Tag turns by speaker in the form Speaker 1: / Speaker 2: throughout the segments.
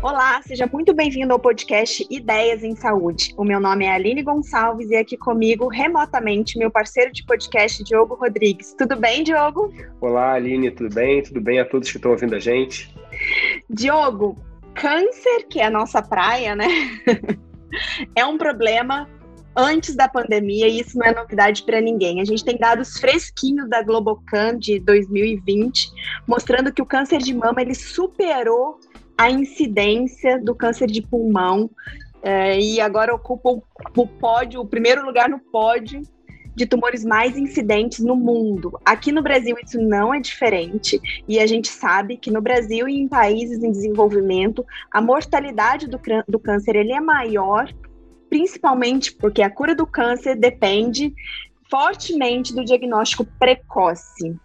Speaker 1: Olá, seja muito bem-vindo ao podcast Ideias em Saúde. O meu nome é Aline Gonçalves e aqui comigo, remotamente, meu parceiro de podcast, Diogo Rodrigues. Tudo bem, Diogo?
Speaker 2: Olá, Aline, tudo bem? Tudo bem a todos que estão ouvindo a gente?
Speaker 1: Diogo, câncer, que é a nossa praia, né? é um problema antes da pandemia e isso não é novidade para ninguém. A gente tem dados fresquinhos da Globocan de 2020 mostrando que o câncer de mama ele superou a incidência do câncer de pulmão é, e agora ocupa o, o pódio, o primeiro lugar no pódio de tumores mais incidentes no mundo. Aqui no Brasil isso não é diferente e a gente sabe que no Brasil e em países em desenvolvimento a mortalidade do, do câncer ele é maior, principalmente porque a cura do câncer depende fortemente do diagnóstico precoce.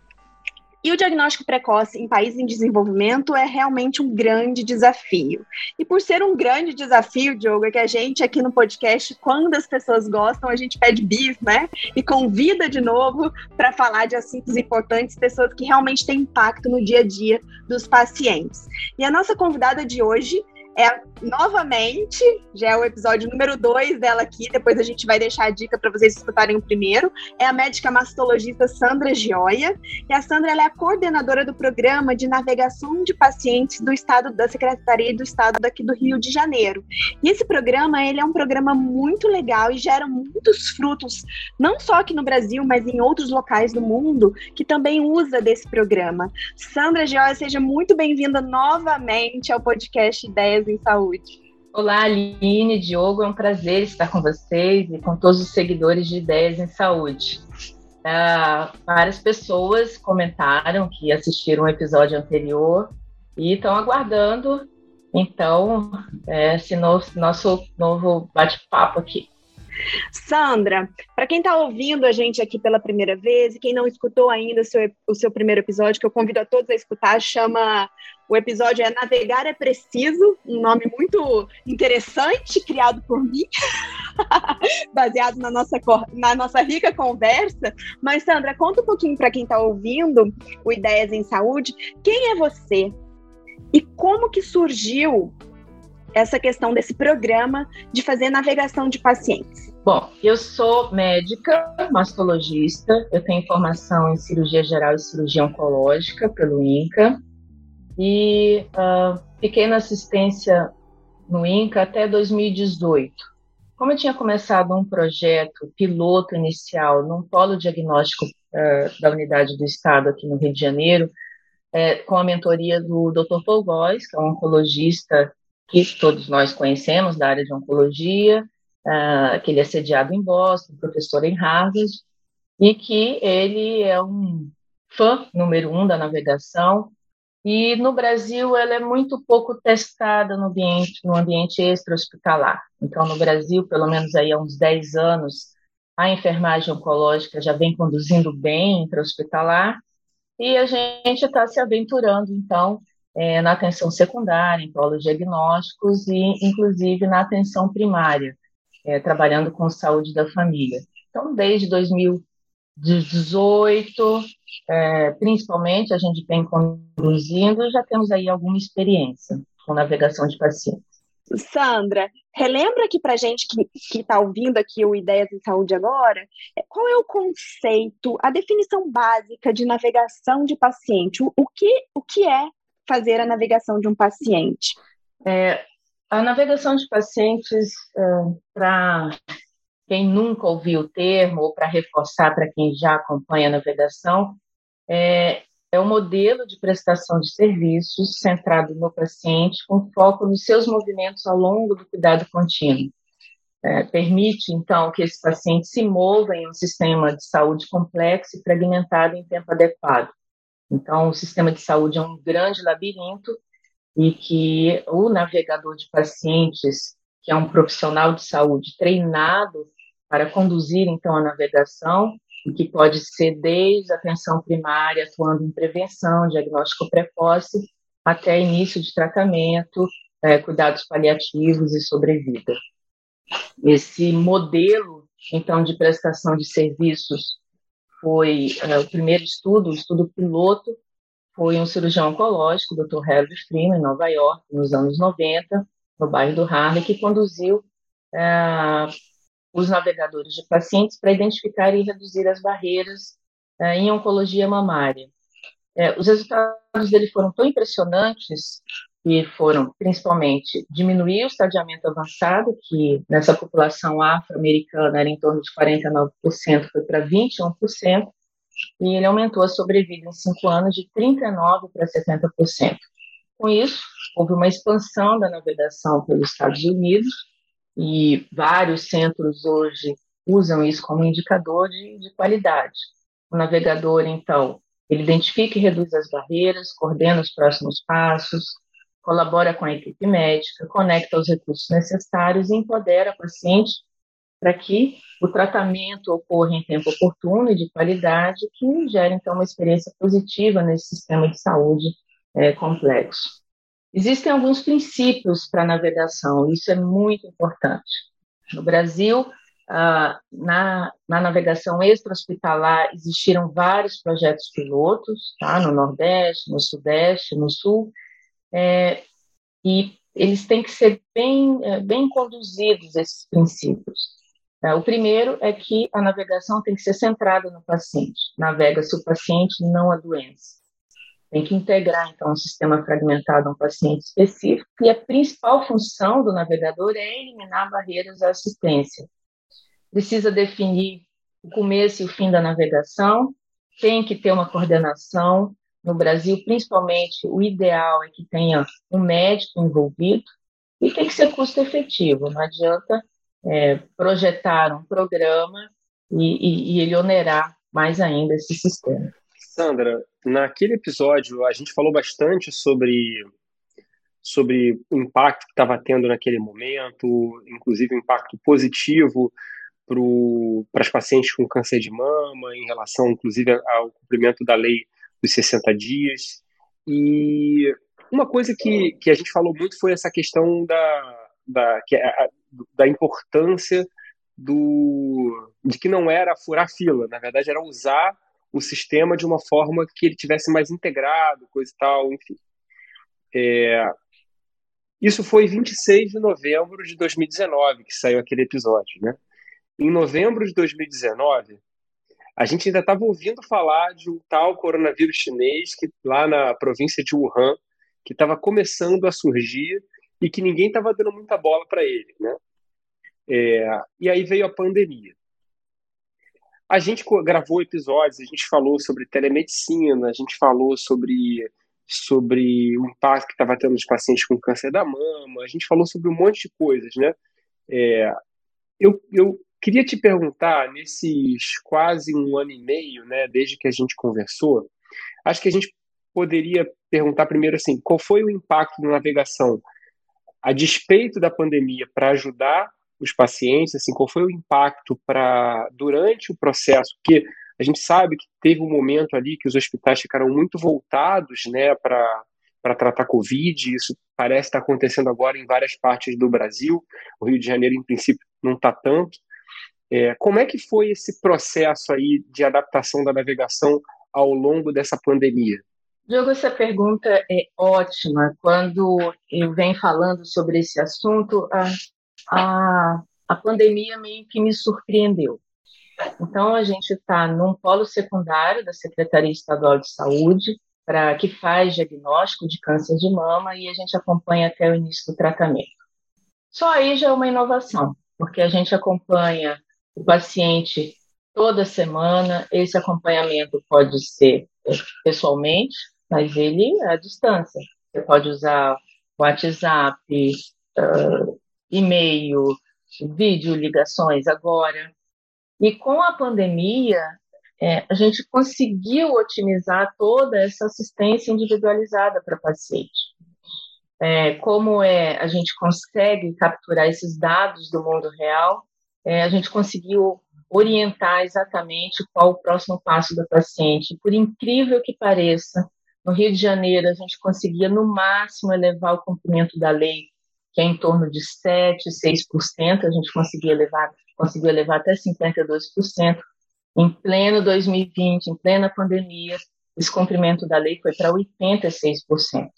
Speaker 1: E o diagnóstico precoce em países em desenvolvimento é realmente um grande desafio. E por ser um grande desafio, Diogo, é que a gente aqui no podcast, quando as pessoas gostam, a gente pede bis, né? E convida de novo para falar de assuntos importantes, pessoas que realmente têm impacto no dia a dia dos pacientes. E a nossa convidada de hoje é novamente, já é o episódio número 2 dela aqui, depois a gente vai deixar a dica para vocês escutarem o primeiro. É a médica mastologista Sandra Gioia, e a Sandra é a coordenadora do programa de navegação de pacientes do estado da Secretaria do Estado daqui do Rio de Janeiro. E esse programa, ele é um programa muito legal e gera muitos frutos, não só aqui no Brasil, mas em outros locais do mundo que também usa desse programa. Sandra Gioia, seja muito bem-vinda novamente ao podcast Ideias Ideias em Saúde.
Speaker 3: Olá, Aline, Diogo, é um prazer estar com vocês e com todos os seguidores de Ideias em Saúde. Uh, várias pessoas comentaram que assistiram o episódio anterior e estão aguardando, então, é, esse nosso novo bate-papo aqui.
Speaker 1: Sandra, para quem está ouvindo a gente aqui pela primeira vez e quem não escutou ainda o seu, o seu primeiro episódio, que eu convido a todos a escutar, chama. O episódio é Navegar é Preciso, um nome muito interessante, criado por mim, baseado na nossa, na nossa rica conversa. Mas, Sandra, conta um pouquinho para quem está ouvindo o Ideias em Saúde. Quem é você? E como que surgiu essa questão desse programa de fazer navegação de pacientes?
Speaker 3: Bom, eu sou médica, mastologista, eu tenho formação em cirurgia geral e cirurgia oncológica pelo INCA e uh, fiquei na assistência no INCA até 2018. Como eu tinha começado um projeto piloto inicial num polo diagnóstico uh, da unidade do Estado aqui no Rio de Janeiro, é, com a mentoria do Dr. Paul Góes, que é um oncologista que todos nós conhecemos da área de oncologia, uh, que ele é sediado em Boston, professor em Harvard, e que ele é um fã número um da navegação. E no Brasil ela é muito pouco testada no ambiente, no ambiente extra-hospitalar. Então, no Brasil, pelo menos aí há uns 10 anos, a enfermagem oncológica já vem conduzindo bem intra-hospitalar, e a gente está se aventurando, então, é, na atenção secundária, em prol diagnósticos e, inclusive, na atenção primária, é, trabalhando com saúde da família. Então, desde 2018, é, principalmente, a gente vem conduzindo e já temos aí alguma experiência com navegação de pacientes.
Speaker 1: Sandra, relembra aqui para gente que está ouvindo aqui o Ideias em Saúde agora, qual é o conceito, a definição básica de navegação de paciente? O, o que, o que é fazer a navegação de um paciente?
Speaker 3: É, a navegação de pacientes, para quem nunca ouviu o termo, ou para reforçar para quem já acompanha a navegação, é, é um modelo de prestação de serviços centrado no paciente, com foco nos seus movimentos ao longo do cuidado contínuo. É, permite, então, que esse paciente se mova em um sistema de saúde complexo e fragmentado em tempo adequado. Então, o sistema de saúde é um grande labirinto e que o navegador de pacientes, que é um profissional de saúde treinado para conduzir, então, a navegação, e que pode ser desde atenção primária, atuando em prevenção, diagnóstico precoce, até início de tratamento, é, cuidados paliativos e sobrevida. Esse modelo, então, de prestação de serviços foi uh, o primeiro estudo, o estudo piloto, foi um cirurgião oncológico, Dr. Harry Freeman, em Nova York, nos anos 90, no bairro do Harlem, que conduziu uh, os navegadores de pacientes para identificar e reduzir as barreiras uh, em oncologia mamária. É, os resultados dele foram tão impressionantes que foram principalmente diminuir o estadiamento avançado, que nessa população afro-americana era em torno de 49%, foi para 21%, e ele aumentou a sobrevida em cinco anos de 39% para 70%. Com isso, houve uma expansão da navegação pelos Estados Unidos, e vários centros hoje usam isso como indicador de, de qualidade. O navegador, então, ele identifica e reduz as barreiras, coordena os próximos passos, colabora com a equipe médica, conecta os recursos necessários e empodera a paciente para que o tratamento ocorra em tempo oportuno e de qualidade, que gere, então, uma experiência positiva nesse sistema de saúde é, complexo. Existem alguns princípios para a navegação, isso é muito importante. No Brasil, ah, na, na navegação extra-hospitalar existiram vários projetos pilotos, tá? no Nordeste, no Sudeste, no Sul, é, e eles têm que ser bem, é, bem conduzidos, esses princípios. É, o primeiro é que a navegação tem que ser centrada no paciente. Navega-se o paciente, não a doença. Tem que integrar, então, um sistema fragmentado a um paciente específico, e a principal função do navegador é eliminar barreiras à assistência. Precisa definir o começo e o fim da navegação, tem que ter uma coordenação, no Brasil, principalmente, o ideal é que tenha um médico envolvido e tem que ser custo efetivo. Não adianta é, projetar um programa e, e, e ele onerar mais ainda esse sistema.
Speaker 2: Sandra, naquele episódio a gente falou bastante sobre sobre o impacto que estava tendo naquele momento, inclusive o impacto positivo para as pacientes com câncer de mama, em relação, inclusive, ao cumprimento da lei dos 60 dias. E uma coisa que, que a gente falou muito foi essa questão da, da, que é a, da importância do, de que não era furar fila, na verdade era usar o sistema de uma forma que ele tivesse mais integrado, coisa e tal, enfim. É, isso foi 26 de novembro de 2019 que saiu aquele episódio, né? Em novembro de 2019, a gente ainda estava ouvindo falar de um tal coronavírus chinês que lá na província de Wuhan, que estava começando a surgir e que ninguém estava dando muita bola para ele, né? É, e aí veio a pandemia. A gente gravou episódios, a gente falou sobre telemedicina, a gente falou sobre sobre o impacto que estava tendo nos pacientes com câncer da mama, a gente falou sobre um monte de coisas, né? É, eu, eu Queria te perguntar, nesses quase um ano e meio, né, desde que a gente conversou, acho que a gente poderia perguntar primeiro assim, qual foi o impacto da navegação a despeito da pandemia para ajudar os pacientes, assim, qual foi o impacto para durante o processo, porque a gente sabe que teve um momento ali que os hospitais ficaram muito voltados, né, para para tratar Covid, isso parece estar acontecendo agora em várias partes do Brasil. O Rio de Janeiro, em princípio, não está tanto. É, como é que foi esse processo aí de adaptação da navegação ao longo dessa pandemia?
Speaker 3: Diogo, essa pergunta é ótima. Quando eu venho falando sobre esse assunto, a, a, a pandemia meio que me surpreendeu. Então, a gente está num polo secundário da Secretaria Estadual de Saúde, para que faz diagnóstico de câncer de mama e a gente acompanha até o início do tratamento. Só aí já é uma inovação, porque a gente acompanha o paciente toda semana. Esse acompanhamento pode ser pessoalmente, mas ele é à distância. Você pode usar WhatsApp, uh, e-mail, vídeo, ligações agora. E com a pandemia, é, a gente conseguiu otimizar toda essa assistência individualizada para paciente. É, como é, a gente consegue capturar esses dados do mundo real é, a gente conseguiu orientar exatamente qual o próximo passo da paciente. Por incrível que pareça, no Rio de Janeiro, a gente conseguia, no máximo, elevar o cumprimento da lei, que é em torno de 7%, 6%, a gente conseguia levar, conseguiu levar até 52%. Em pleno 2020, em plena pandemia, esse cumprimento da lei foi para 86%.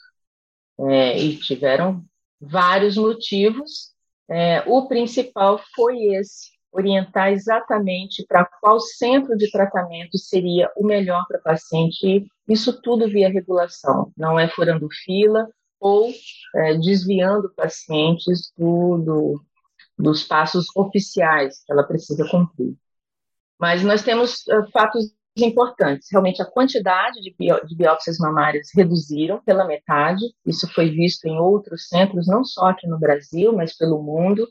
Speaker 3: É, e tiveram vários motivos. É, o principal foi esse, orientar exatamente para qual centro de tratamento seria o melhor para paciente, isso tudo via regulação, não é furando fila ou é, desviando pacientes do, do, dos passos oficiais que ela precisa cumprir. Mas nós temos fatos importantes. Realmente, a quantidade de, de biópsias mamárias reduziram pela metade. Isso foi visto em outros centros, não só aqui no Brasil, mas pelo mundo.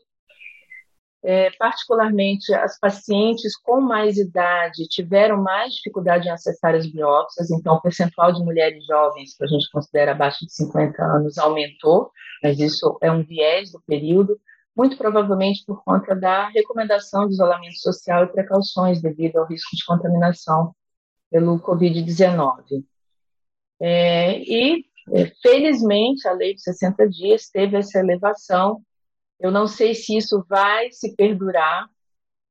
Speaker 3: É, particularmente, as pacientes com mais idade tiveram mais dificuldade em acessar as biópsias, então o percentual de mulheres jovens, que a gente considera abaixo de 50 anos, aumentou, mas isso é um viés do período muito provavelmente por conta da recomendação de isolamento social e precauções devido ao risco de contaminação pelo Covid-19. É, e, é, felizmente, a lei de 60 dias teve essa elevação. Eu não sei se isso vai se perdurar,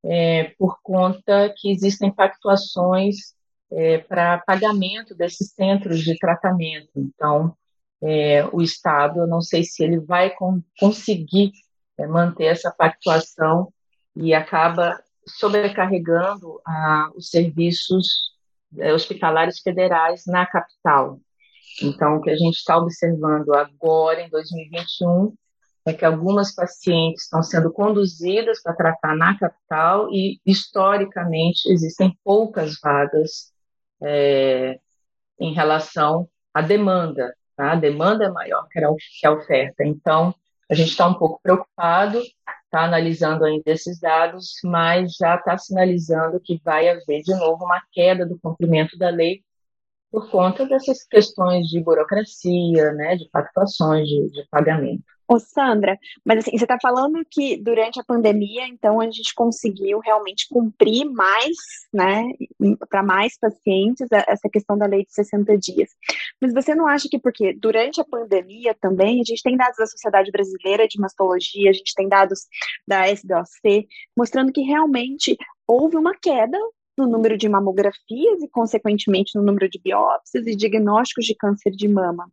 Speaker 3: é, por conta que existem pactuações é, para pagamento desses centros de tratamento. Então, é, o Estado, eu não sei se ele vai com, conseguir é, manter essa pactuação e acaba sobrecarregando ah, os serviços é, hospitalares federais na capital. Então, o que a gente está observando agora, em 2021, é que algumas pacientes estão sendo conduzidas para tratar na capital e, historicamente, existem poucas vagas é, em relação à demanda. Tá? A demanda é maior que a oferta. Então, a gente está um pouco preocupado, está analisando ainda esses dados, mas já está sinalizando que vai haver de novo uma queda do cumprimento da lei por conta dessas questões de burocracia, né, de pactuações de, de pagamento.
Speaker 1: Ô, Sandra, mas assim, você está falando que durante a pandemia, então, a gente conseguiu realmente cumprir mais, né, para mais pacientes, essa questão da lei de 60 dias. Mas você não acha que, porque durante a pandemia também, a gente tem dados da Sociedade Brasileira de Mastologia, a gente tem dados da SBOC, mostrando que realmente houve uma queda no número de mamografias e, consequentemente, no número de biópsias e diagnósticos de câncer de mama.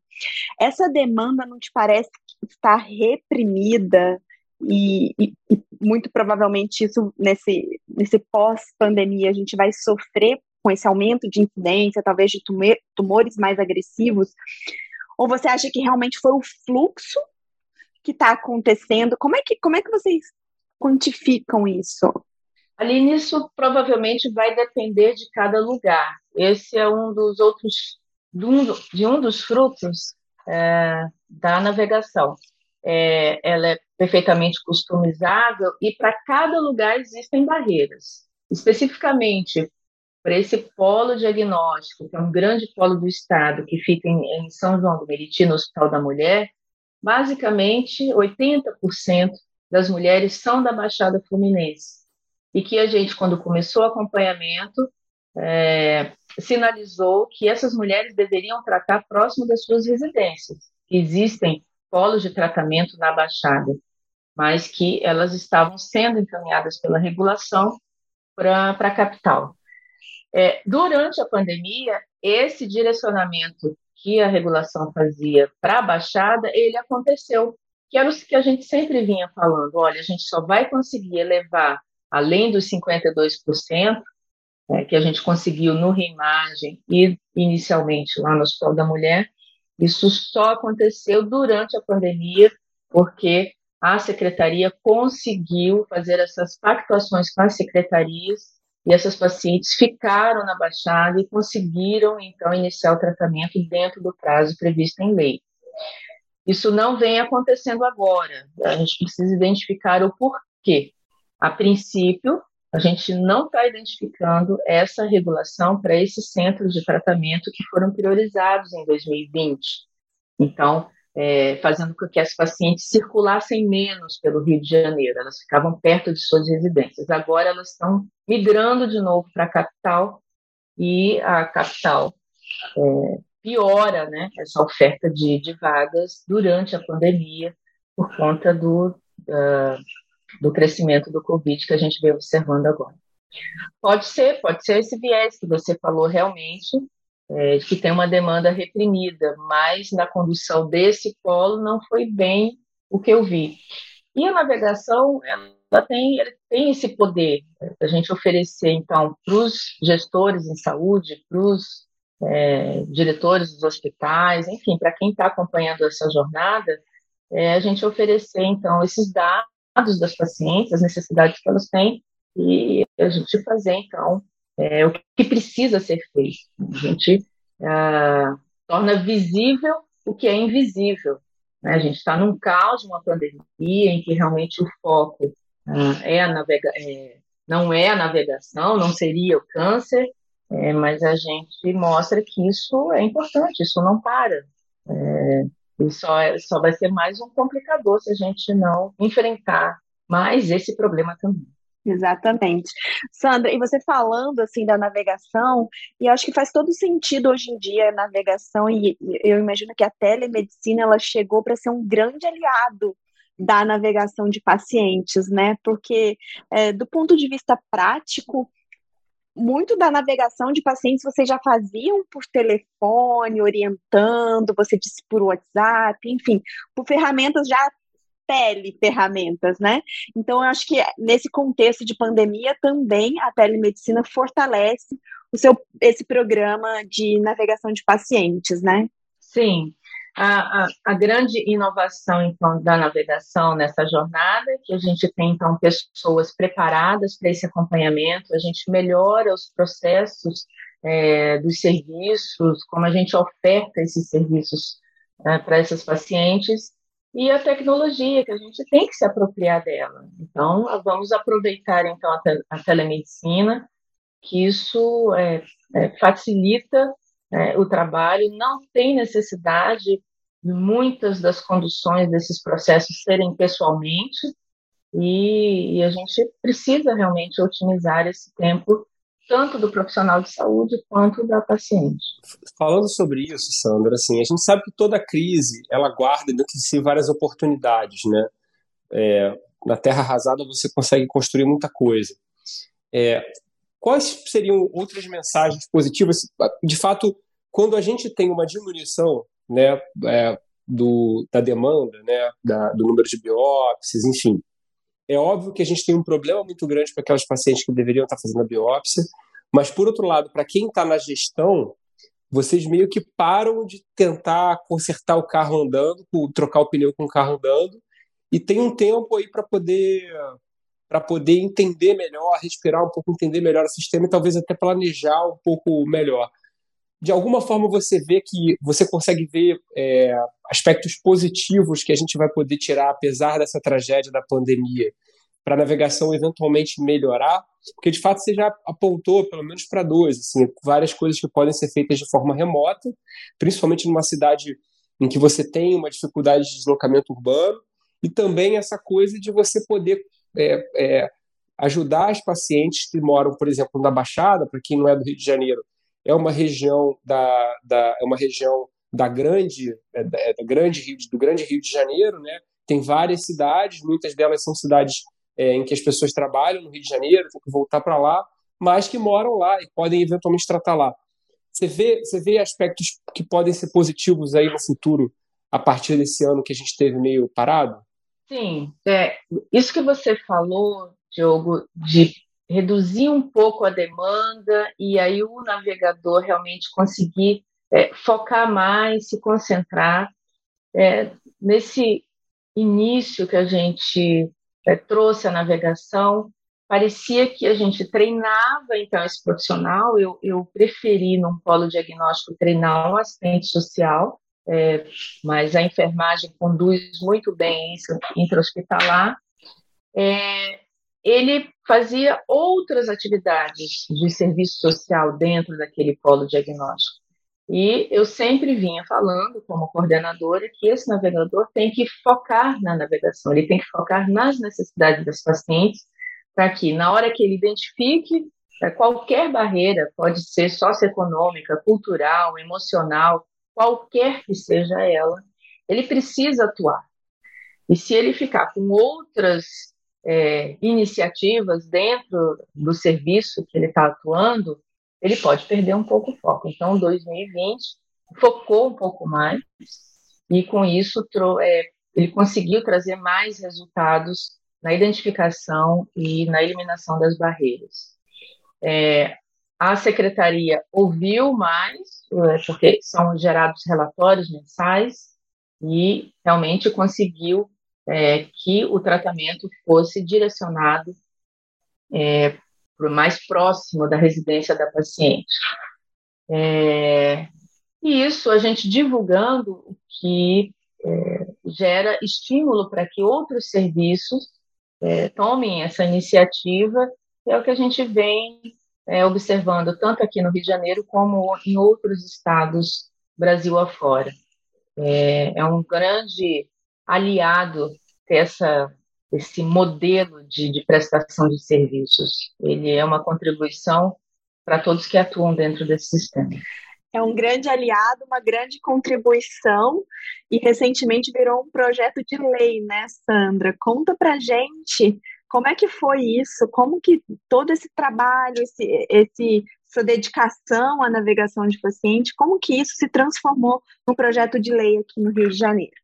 Speaker 1: Essa demanda não te parece estar reprimida e, e, e muito provavelmente isso nesse, nesse pós-pandemia a gente vai sofrer com esse aumento de incidência, talvez de tumores mais agressivos? Ou você acha que realmente foi o fluxo que está acontecendo? Como é que, como é que vocês quantificam isso?
Speaker 3: Ali nisso provavelmente vai depender de cada lugar. Esse é um dos outros de um dos frutos é, da navegação. É, ela é perfeitamente customizável e para cada lugar existem barreiras. Especificamente para esse polo diagnóstico, que é um grande polo do estado, que fica em, em São João do Meriti, no Hospital da Mulher, basicamente 80% das mulheres são da Baixada Fluminense e que a gente, quando começou o acompanhamento, é, sinalizou que essas mulheres deveriam tratar próximo das suas residências. Existem polos de tratamento na Baixada, mas que elas estavam sendo encaminhadas pela regulação para a capital. É, durante a pandemia, esse direcionamento que a regulação fazia para a Baixada, ele aconteceu, que era o que a gente sempre vinha falando, olha, a gente só vai conseguir elevar além dos 52% é, que a gente conseguiu no reimagem e inicialmente lá no Hospital da Mulher, isso só aconteceu durante a pandemia, porque a secretaria conseguiu fazer essas pactuações com as secretarias e essas pacientes ficaram na Baixada e conseguiram, então, iniciar o tratamento dentro do prazo previsto em lei. Isso não vem acontecendo agora, a gente precisa identificar o porquê. A princípio, a gente não está identificando essa regulação para esses centros de tratamento que foram priorizados em 2020. Então, é, fazendo com que as pacientes circulassem menos pelo Rio de Janeiro, elas ficavam perto de suas residências. Agora elas estão migrando de novo para a capital e a capital é, piora né, essa oferta de, de, vagas durante a pandemia por conta do, uh, do crescimento do Covid que a gente vem observando agora. Pode ser, pode ser esse viés que você falou realmente, é, que tem uma demanda reprimida, mas na condução desse polo não foi bem o que eu vi. E a navegação, ela tem, ela tem esse poder a gente oferecer, então, para os gestores em saúde, para os é, diretores dos hospitais, enfim, para quem está acompanhando essa jornada, é, a gente oferecer, então, esses dados das pacientes, as necessidades que elas têm, e a gente fazer, então, é, o que precisa ser feito. A gente ah, torna visível o que é invisível. Né? A gente está num caos, uma pandemia, em que realmente o foco ah, é a navega é, não é a navegação, não seria o câncer, é, mas a gente mostra que isso é importante, isso não para. E só, é, só vai ser mais um complicador se a gente não enfrentar mais esse problema também.
Speaker 1: Exatamente. Sandra, e você falando assim da navegação, e acho que faz todo sentido hoje em dia a navegação, e eu imagino que a telemedicina ela chegou para ser um grande aliado da navegação de pacientes, né? Porque é, do ponto de vista prático, muito da navegação de pacientes vocês já faziam por telefone, orientando, você disse por WhatsApp, enfim, por ferramentas já teleferramentas, né? Então, eu acho que nesse contexto de pandemia também a telemedicina fortalece o seu, esse programa de navegação de pacientes, né?
Speaker 3: Sim. A, a, grande inovação, então, da navegação nessa jornada, é que a gente tem, então, pessoas preparadas para esse acompanhamento, a gente melhora os processos é, dos serviços, como a gente oferta esses serviços é, para essas pacientes, e a tecnologia, que a gente tem que se apropriar dela. Então, vamos aproveitar, então, a, te a telemedicina, que isso é, é, facilita é, o trabalho, não tem necessidade de muitas das conduções desses processos serem pessoalmente, e, e a gente precisa realmente otimizar esse tempo tanto do profissional de saúde quanto da paciente.
Speaker 2: Falando sobre isso, Sandra, assim, a gente sabe que toda crise ela guarda dentro de si várias oportunidades, né? É, na terra arrasada você consegue construir muita coisa. É, quais seriam outras mensagens positivas? De fato, quando a gente tem uma diminuição, né, é, do, da demanda, né, da, do número de biópsias, enfim, é óbvio que a gente tem um problema muito grande para aquelas pacientes que deveriam estar fazendo a biópsia, mas, por outro lado, para quem está na gestão, vocês meio que param de tentar consertar o carro andando, trocar o pneu com o carro andando, e tem um tempo aí para poder para poder entender melhor, respirar um pouco, entender melhor o sistema e talvez até planejar um pouco melhor. De alguma forma você vê que você consegue ver é, aspectos positivos que a gente vai poder tirar apesar dessa tragédia da pandemia para a navegação eventualmente melhorar, porque de fato você já apontou pelo menos para dois, assim, várias coisas que podem ser feitas de forma remota, principalmente numa cidade em que você tem uma dificuldade de deslocamento urbano, e também essa coisa de você poder é, é, ajudar as pacientes que moram, por exemplo, na Baixada, para quem não é do Rio de Janeiro, é uma região da, da é uma região da grande, é, da, é, grande Rio, do grande Rio de Janeiro, né? Tem várias cidades, muitas delas são cidades é, em que as pessoas trabalham no Rio de Janeiro, têm que voltar para lá, mas que moram lá e podem eventualmente tratar lá. Você vê, você vê aspectos que podem ser positivos aí no futuro, a partir desse ano que a gente teve meio parado?
Speaker 3: Sim, é, isso que você falou, Diogo, de reduzir um pouco a demanda e aí o navegador realmente conseguir é, focar mais, se concentrar. É, nesse início que a gente é, trouxe a navegação, parecia que a gente treinava então esse profissional. Eu, eu preferi, num polo diagnóstico, treinar um assistente social, é, mas a enfermagem conduz muito bem isso intra-hospitalar. É, ele fazia outras atividades de serviço social dentro daquele polo diagnóstico. E eu sempre vinha falando, como coordenadora, que esse navegador tem que focar na navegação, ele tem que focar nas necessidades das pacientes, para que, na hora que ele identifique é, qualquer barreira, pode ser socioeconômica, cultural, emocional, qualquer que seja ela, ele precisa atuar. E se ele ficar com outras é, iniciativas dentro do serviço que ele está atuando, ele pode perder um pouco o foco. Então, 2020 focou um pouco mais e, com isso, é, ele conseguiu trazer mais resultados na identificação e na eliminação das barreiras. É, a secretaria ouviu mais, é, porque são gerados relatórios mensais, e realmente conseguiu é, que o tratamento fosse direcionado é, para o mais próximo da residência da paciente. É, e isso a gente divulgando o que é, gera estímulo para que outros serviços é, tomem essa iniciativa, é o que a gente vem é, observando tanto aqui no Rio de Janeiro como em outros estados Brasil afora. É, é um grande aliado essa, esse modelo de, de prestação de serviços. Ele é uma contribuição para todos que atuam dentro desse sistema.
Speaker 1: É um grande aliado, uma grande contribuição e recentemente virou um projeto de lei, né, Sandra? Conta para gente como é que foi isso, como que todo esse trabalho, esse, esse essa dedicação à navegação de paciente, como que isso se transformou num projeto de lei aqui no Rio de Janeiro?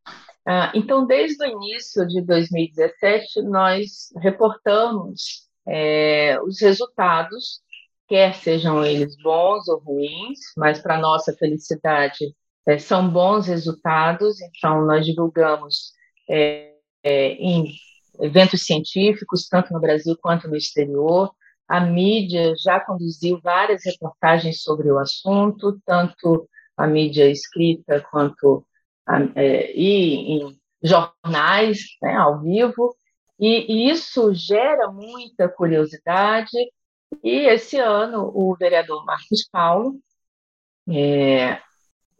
Speaker 3: Ah, então, desde o início de 2017, nós reportamos é, os resultados, quer sejam eles bons ou ruins, mas para nossa felicidade é, são bons resultados. Então, nós divulgamos é, é em eventos científicos, tanto no Brasil quanto no exterior. A mídia já conduziu várias reportagens sobre o assunto, tanto a mídia escrita quanto é, e em jornais né, ao vivo, e, e, isso gera muita curiosidade. E esse ano o vereador Marcos Paulo é,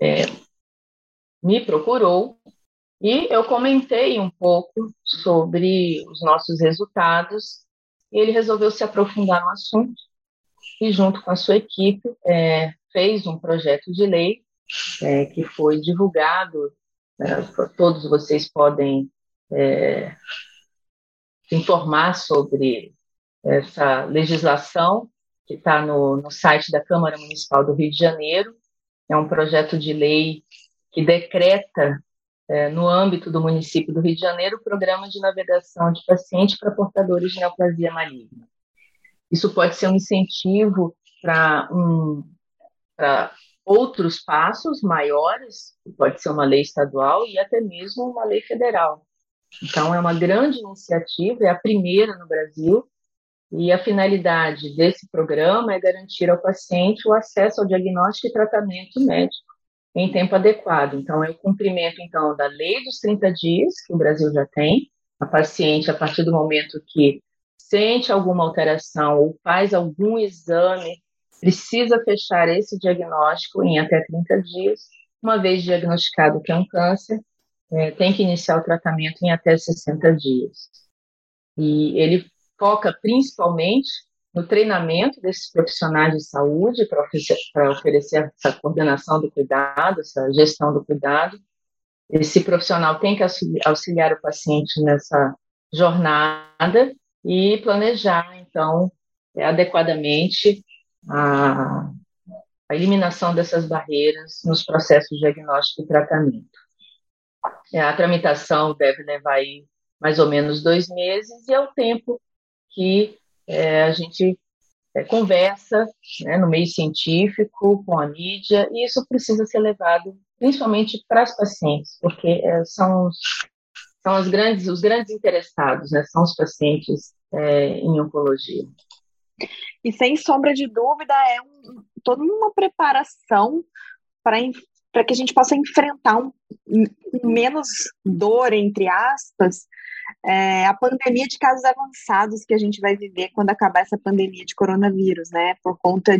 Speaker 3: é, me procurou e eu comentei um pouco sobre os nossos resultados e ele resolveu se aprofundar no assunto e, junto com a sua equipe, é, fez um projeto de lei é, que foi divulgado. Né, todos vocês podem é, informar sobre essa legislação que está no, no site da Câmara Municipal do Rio de Janeiro. É um projeto de lei que decreta é, no âmbito do município do Rio de Janeiro, o programa de navegação de pacientes para portadores de neoplasia maligna. Isso pode ser um incentivo para um, outros passos maiores, pode ser uma lei estadual e até mesmo uma lei federal. Então, é uma grande iniciativa, é a primeira no Brasil, e a finalidade desse programa é garantir ao paciente o acesso ao diagnóstico e tratamento médico em tempo adequado. Então, é o cumprimento então da lei dos 30 dias, que o Brasil já tem. A paciente, a partir do momento que sente alguma alteração ou faz algum exame, precisa fechar esse diagnóstico em até 30 dias. Uma vez diagnosticado que é um câncer, é, tem que iniciar o tratamento em até 60 dias. E ele foca principalmente no treinamento desses profissionais de saúde para oferecer, oferecer essa coordenação do cuidado, essa gestão do cuidado. Esse profissional tem que auxiliar o paciente nessa jornada e planejar, então, adequadamente a, a eliminação dessas barreiras nos processos de diagnóstico e tratamento. É, a tramitação deve levar aí mais ou menos dois meses e é o tempo que é, a gente é, conversa né, no meio científico, com a mídia, e isso precisa ser levado principalmente para as pacientes, porque é, são, os, são os, grandes, os grandes interessados, né, são os pacientes é, em oncologia.
Speaker 1: E sem sombra de dúvida, é um, toda uma preparação para para que a gente possa enfrentar um, menos dor, entre aspas, é, a pandemia de casos avançados que a gente vai viver quando acabar essa pandemia de coronavírus, né? Por conta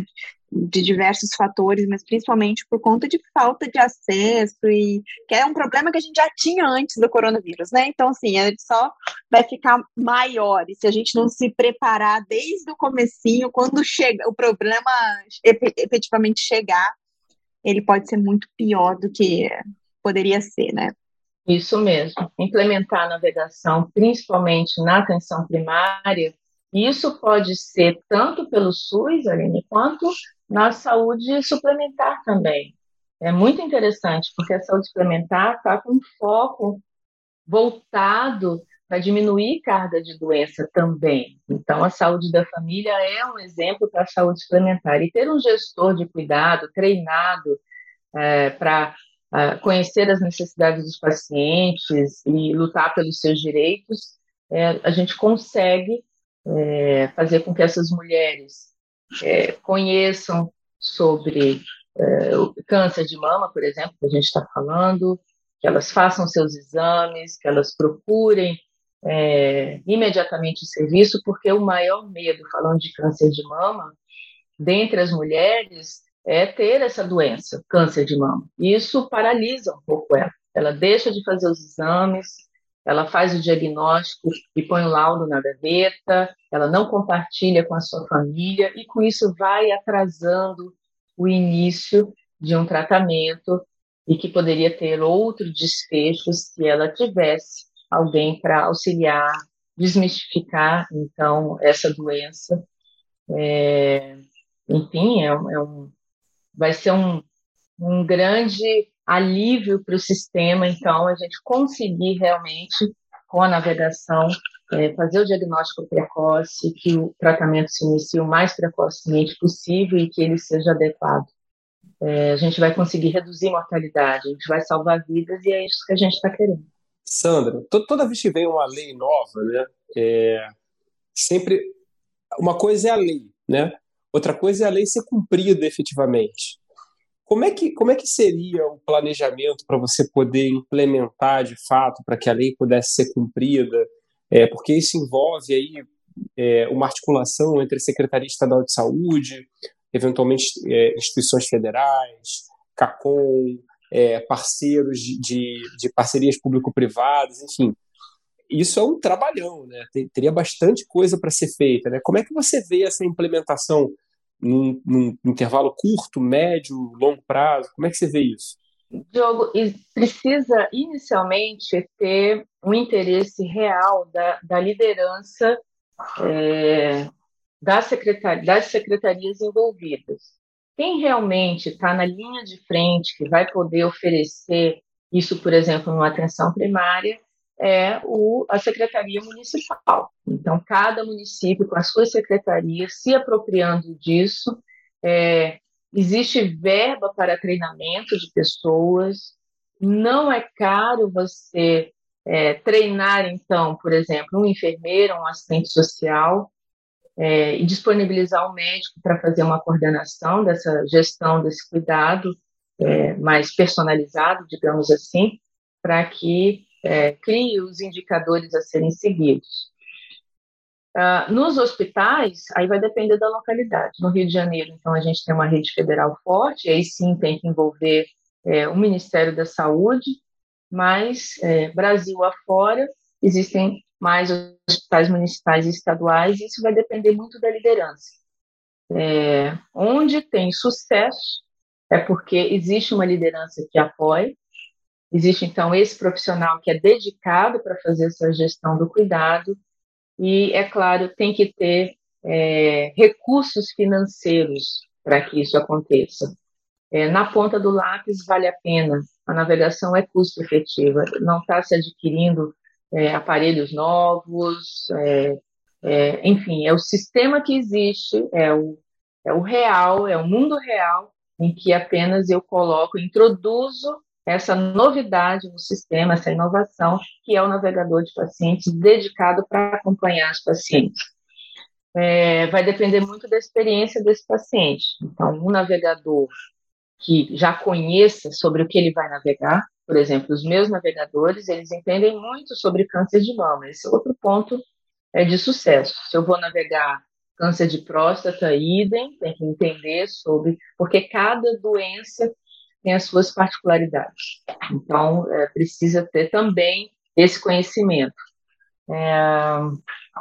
Speaker 1: de diversos fatores, mas principalmente por conta de falta de acesso e que é um problema que a gente já tinha antes do coronavírus, né? Então, assim, ele só vai ficar maior e se a gente não se preparar desde o comecinho, quando chega o problema efetivamente chegar, ele pode ser muito pior do que poderia ser, né?
Speaker 3: Isso mesmo. Implementar a navegação, principalmente na atenção primária, isso pode ser tanto pelo SUS, Aline, quanto na saúde suplementar também. É muito interessante, porque a saúde suplementar está com foco voltado para diminuir carga de doença também. Então, a saúde da família é um exemplo para a saúde suplementar. E ter um gestor de cuidado treinado é, para é, conhecer as necessidades dos pacientes e lutar pelos seus direitos, é, a gente consegue é, fazer com que essas mulheres é, conheçam sobre é, câncer de mama, por exemplo, que a gente está falando, que elas façam seus exames, que elas procurem é, imediatamente o serviço, porque o maior medo, falando de câncer de mama, dentre as mulheres, é ter essa doença, câncer de mama. Isso paralisa um pouco ela. Ela deixa de fazer os exames, ela faz o diagnóstico e põe o laudo na gaveta, ela não compartilha com a sua família e com isso vai atrasando o início de um tratamento e que poderia ter outro desfecho se ela tivesse alguém para auxiliar, desmistificar, então, essa doença. É, enfim, é, é, um, vai ser um, um grande alívio para o sistema, então, a gente conseguir realmente, com a navegação, é, fazer o diagnóstico precoce, que o tratamento se inicie o mais precocemente possível e que ele seja adequado. É, a gente vai conseguir reduzir mortalidade, a gente vai salvar vidas e é isso que a gente está querendo.
Speaker 2: Sandra, toda vez que vem uma lei nova, né, é, sempre uma coisa é a lei, né? Outra coisa é a lei ser cumprida efetivamente. Como é que, como é que seria o planejamento para você poder implementar de fato para que a lei pudesse ser cumprida? É, porque isso envolve aí é, uma articulação entre a Secretaria Estadual de Saúde, eventualmente é, instituições federais, CACOM, é, parceiros de, de, de parcerias público-privadas, enfim. Isso é um trabalhão, né? Teria bastante coisa para ser feita, né? Como é que você vê essa implementação num, num, intervalo curto, médio, longo prazo? Como é que você vê isso?
Speaker 3: Diogo, precisa inicialmente ter um interesse real da, da liderança é, das secretarias envolvidas quem realmente está na linha de frente, que vai poder oferecer isso, por exemplo, numa atenção primária, é o, a secretaria municipal. Então, cada município, com a sua secretaria, se apropriando disso, é, existe verba para treinamento de pessoas, não é caro você é, treinar, então, por exemplo, um enfermeiro, um assistente social, é, e disponibilizar um médico para fazer uma coordenação dessa gestão desse cuidado é, mais personalizado, digamos assim, para que é, crie os indicadores a serem seguidos. Uh, nos hospitais, aí vai depender da localidade. No Rio de Janeiro, então, a gente tem uma rede federal forte, aí sim tem que envolver é, o Ministério da Saúde, mas é, Brasil afora, existem mais hospitais municipais e estaduais, isso vai depender muito da liderança. É, onde tem sucesso é porque existe uma liderança que apoia, existe então esse profissional que é dedicado para fazer essa gestão do cuidado, e, é claro, tem que ter é, recursos financeiros para que isso aconteça. É, na ponta do lápis vale a pena, a navegação é custo efetiva, não está se adquirindo é, aparelhos novos, é, é, enfim, é o sistema que existe, é o, é o real, é o mundo real em que apenas eu coloco, introduzo essa novidade no sistema, essa inovação, que é o navegador de pacientes dedicado para acompanhar os pacientes. É, vai depender muito da experiência desse paciente. Então, um navegador que já conheça sobre o que ele vai navegar, por exemplo, os meus navegadores, eles entendem muito sobre câncer de mama. Esse é outro ponto é de sucesso. Se eu vou navegar câncer de próstata, idem, tem que entender sobre, porque cada doença tem as suas particularidades. Então, é, precisa ter também esse conhecimento. É,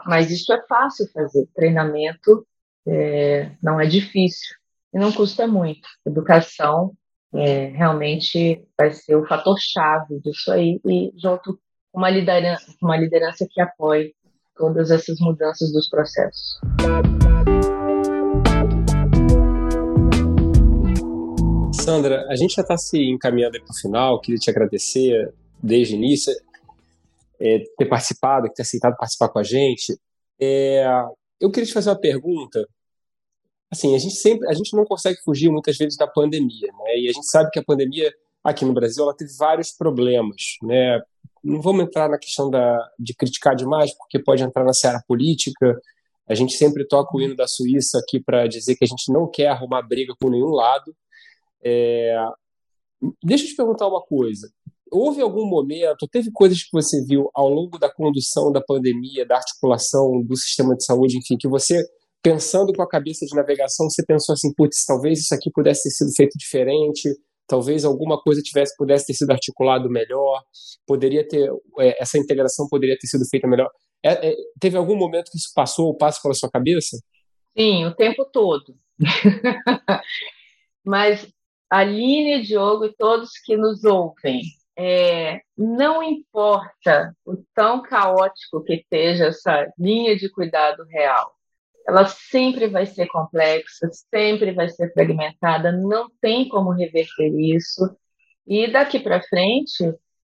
Speaker 3: mas isso é fácil fazer. Treinamento é, não é difícil e não custa muito. Educação é, realmente vai ser o fator chave disso aí e junto com uma liderança, uma liderança que apoie todas essas mudanças dos processos.
Speaker 2: Sandra, a gente já está se encaminhando para o final. Queria te agradecer desde o início é, ter participado, ter aceitado participar com a gente. É, eu queria te fazer uma pergunta. Assim, a gente sempre, a gente não consegue fugir muitas vezes da pandemia, né? E a gente sabe que a pandemia aqui no Brasil ela teve vários problemas, né? Não vamos entrar na questão da, de criticar demais, porque pode entrar na seara política. A gente sempre toca o hino da Suíça aqui para dizer que a gente não quer arrumar briga com nenhum lado. É... Deixa eu te perguntar uma coisa. Houve algum momento, teve coisas que você viu ao longo da condução da pandemia, da articulação do sistema de saúde, enfim, que você, pensando com a cabeça de navegação, você pensou assim, putz, talvez isso aqui pudesse ter sido feito diferente, talvez alguma coisa tivesse pudesse ter sido articulado melhor, poderia ter é, essa integração poderia ter sido feita melhor. É, é, teve algum momento que isso passou ou passa pela sua cabeça?
Speaker 3: Sim, o tempo todo. Mas Aline, Diogo e todos que nos ouvem, é, não importa o tão caótico que esteja essa linha de cuidado real, ela sempre vai ser complexa, sempre vai ser fragmentada, não tem como reverter isso. E daqui para frente,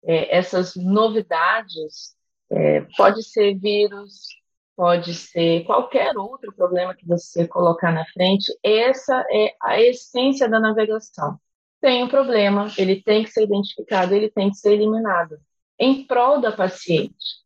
Speaker 3: é, essas novidades, é, pode ser vírus, pode ser qualquer outro problema que você colocar na frente, essa é a essência da navegação. Tem um problema, ele tem que ser identificado, ele tem que ser eliminado, em prol da paciente.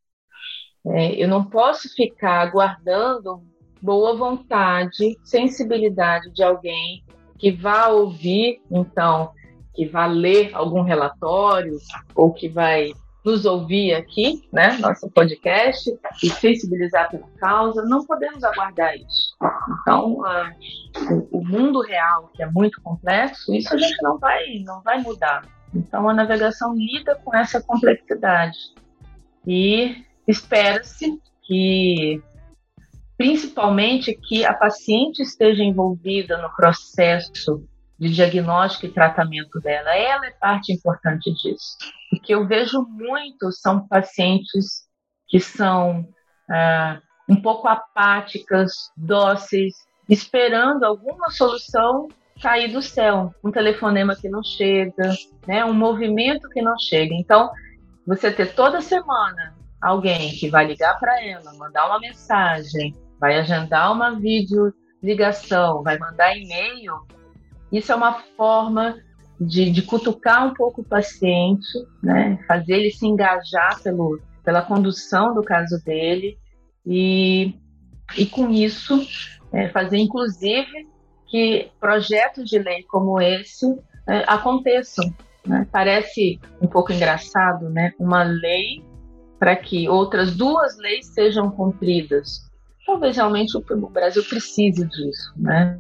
Speaker 3: É, eu não posso ficar aguardando boa vontade, sensibilidade de alguém que vá ouvir, então, que vá ler algum relatório ou que vai nos ouvir aqui, né, nosso podcast, e sensibilizar pela causa, não podemos aguardar isso. Então, o, o, mundo real, que é muito complexo, isso a gente não vai, não vai mudar. Então, a navegação lida com essa complexidade e espera-se que, principalmente, que a paciente esteja envolvida no processo de diagnóstico e tratamento dela. Ela é parte importante disso. O que eu vejo muito são pacientes que são ah, um pouco apáticas, dóceis, esperando alguma solução cair do céu, um telefonema que não chega, né, um movimento que não chega. Então, você ter toda semana alguém que vai ligar para ela, mandar uma mensagem, vai agendar uma vídeo ligação, vai mandar e-mail, isso é uma forma de, de cutucar um pouco o paciente, né? fazer ele se engajar pelo, pela condução do caso dele e, e com isso é, fazer inclusive que projetos de lei como esse é, aconteçam. Né? Parece um pouco engraçado, né? Uma lei para que outras duas leis sejam cumpridas. Talvez realmente o Brasil precise disso, né?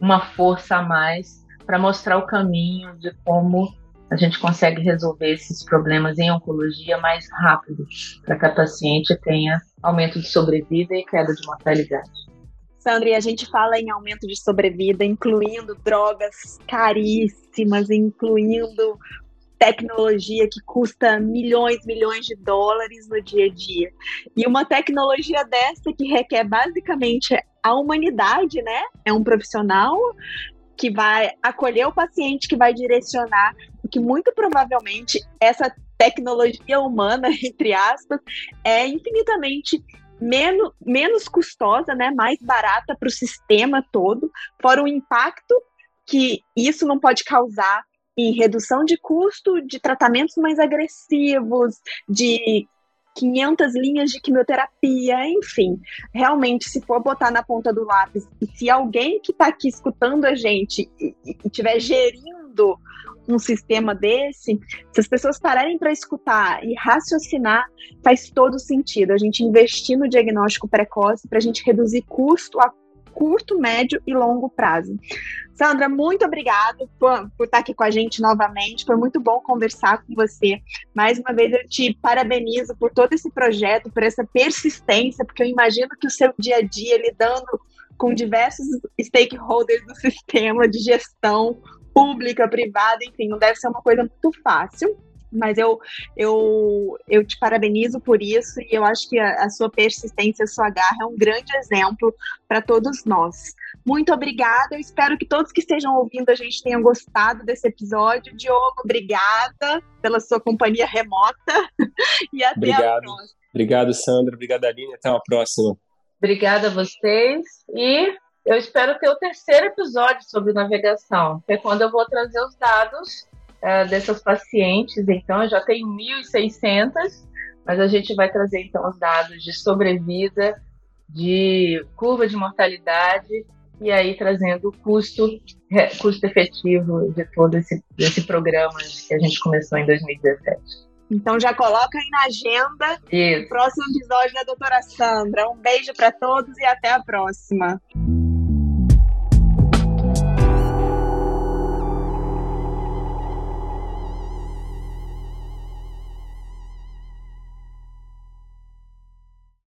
Speaker 3: uma força a mais para mostrar o caminho de como a gente consegue resolver esses problemas em oncologia mais rápido, para que a paciente tenha aumento de sobrevida e queda de mortalidade.
Speaker 1: Sandra, e a gente fala em aumento de sobrevida, incluindo drogas caríssimas, incluindo tecnologia que custa milhões, milhões de dólares no dia a dia. E uma tecnologia dessa que requer basicamente a humanidade, né? É um profissional que vai acolher o paciente, que vai direcionar, que muito provavelmente essa tecnologia humana, entre aspas, é infinitamente menos, menos custosa, né, mais barata para o sistema todo, fora o impacto que isso não pode causar em redução de custo de tratamentos mais agressivos, de 500 linhas de quimioterapia, enfim. Realmente, se for botar na ponta do lápis, e se alguém que está aqui escutando a gente e estiver gerindo um sistema desse, se as pessoas pararem para escutar e raciocinar, faz todo sentido a gente investir no diagnóstico precoce para a gente reduzir custo a curto, médio e longo prazo. Sandra, muito obrigada por, por, estar aqui com a gente novamente. Foi muito bom conversar com você. Mais uma vez, eu te parabenizo por todo esse projeto, por essa persistência, porque eu imagino que o seu dia a dia lidando com diversos stakeholders do sistema de gestão, pública, privada, enfim, não deve ser uma coisa muito fácil. Mas eu, eu, eu te parabenizo por isso e eu acho que a, a sua persistência, a sua garra é um grande exemplo para todos nós. Muito obrigada. Eu espero que todos que estejam ouvindo a gente tenham gostado desse episódio. Diogo, obrigada pela sua companhia remota e até
Speaker 2: Obrigado.
Speaker 1: a próxima.
Speaker 2: Obrigado, Sandra. Obrigado, Aline. Até a próxima.
Speaker 3: Obrigada a vocês e eu espero ter o terceiro episódio sobre navegação, que é quando eu vou trazer os dados uh, dessas pacientes. Então, eu já tenho 1.600, mas a gente vai trazer então os dados de sobrevida, de curva de mortalidade e aí trazendo o custo, custo efetivo de todo esse, esse programa que a gente começou em 2017.
Speaker 1: Então já coloca aí na agenda
Speaker 3: Isso.
Speaker 1: o próximo episódio da doutora Sandra. Um beijo para todos e até a próxima.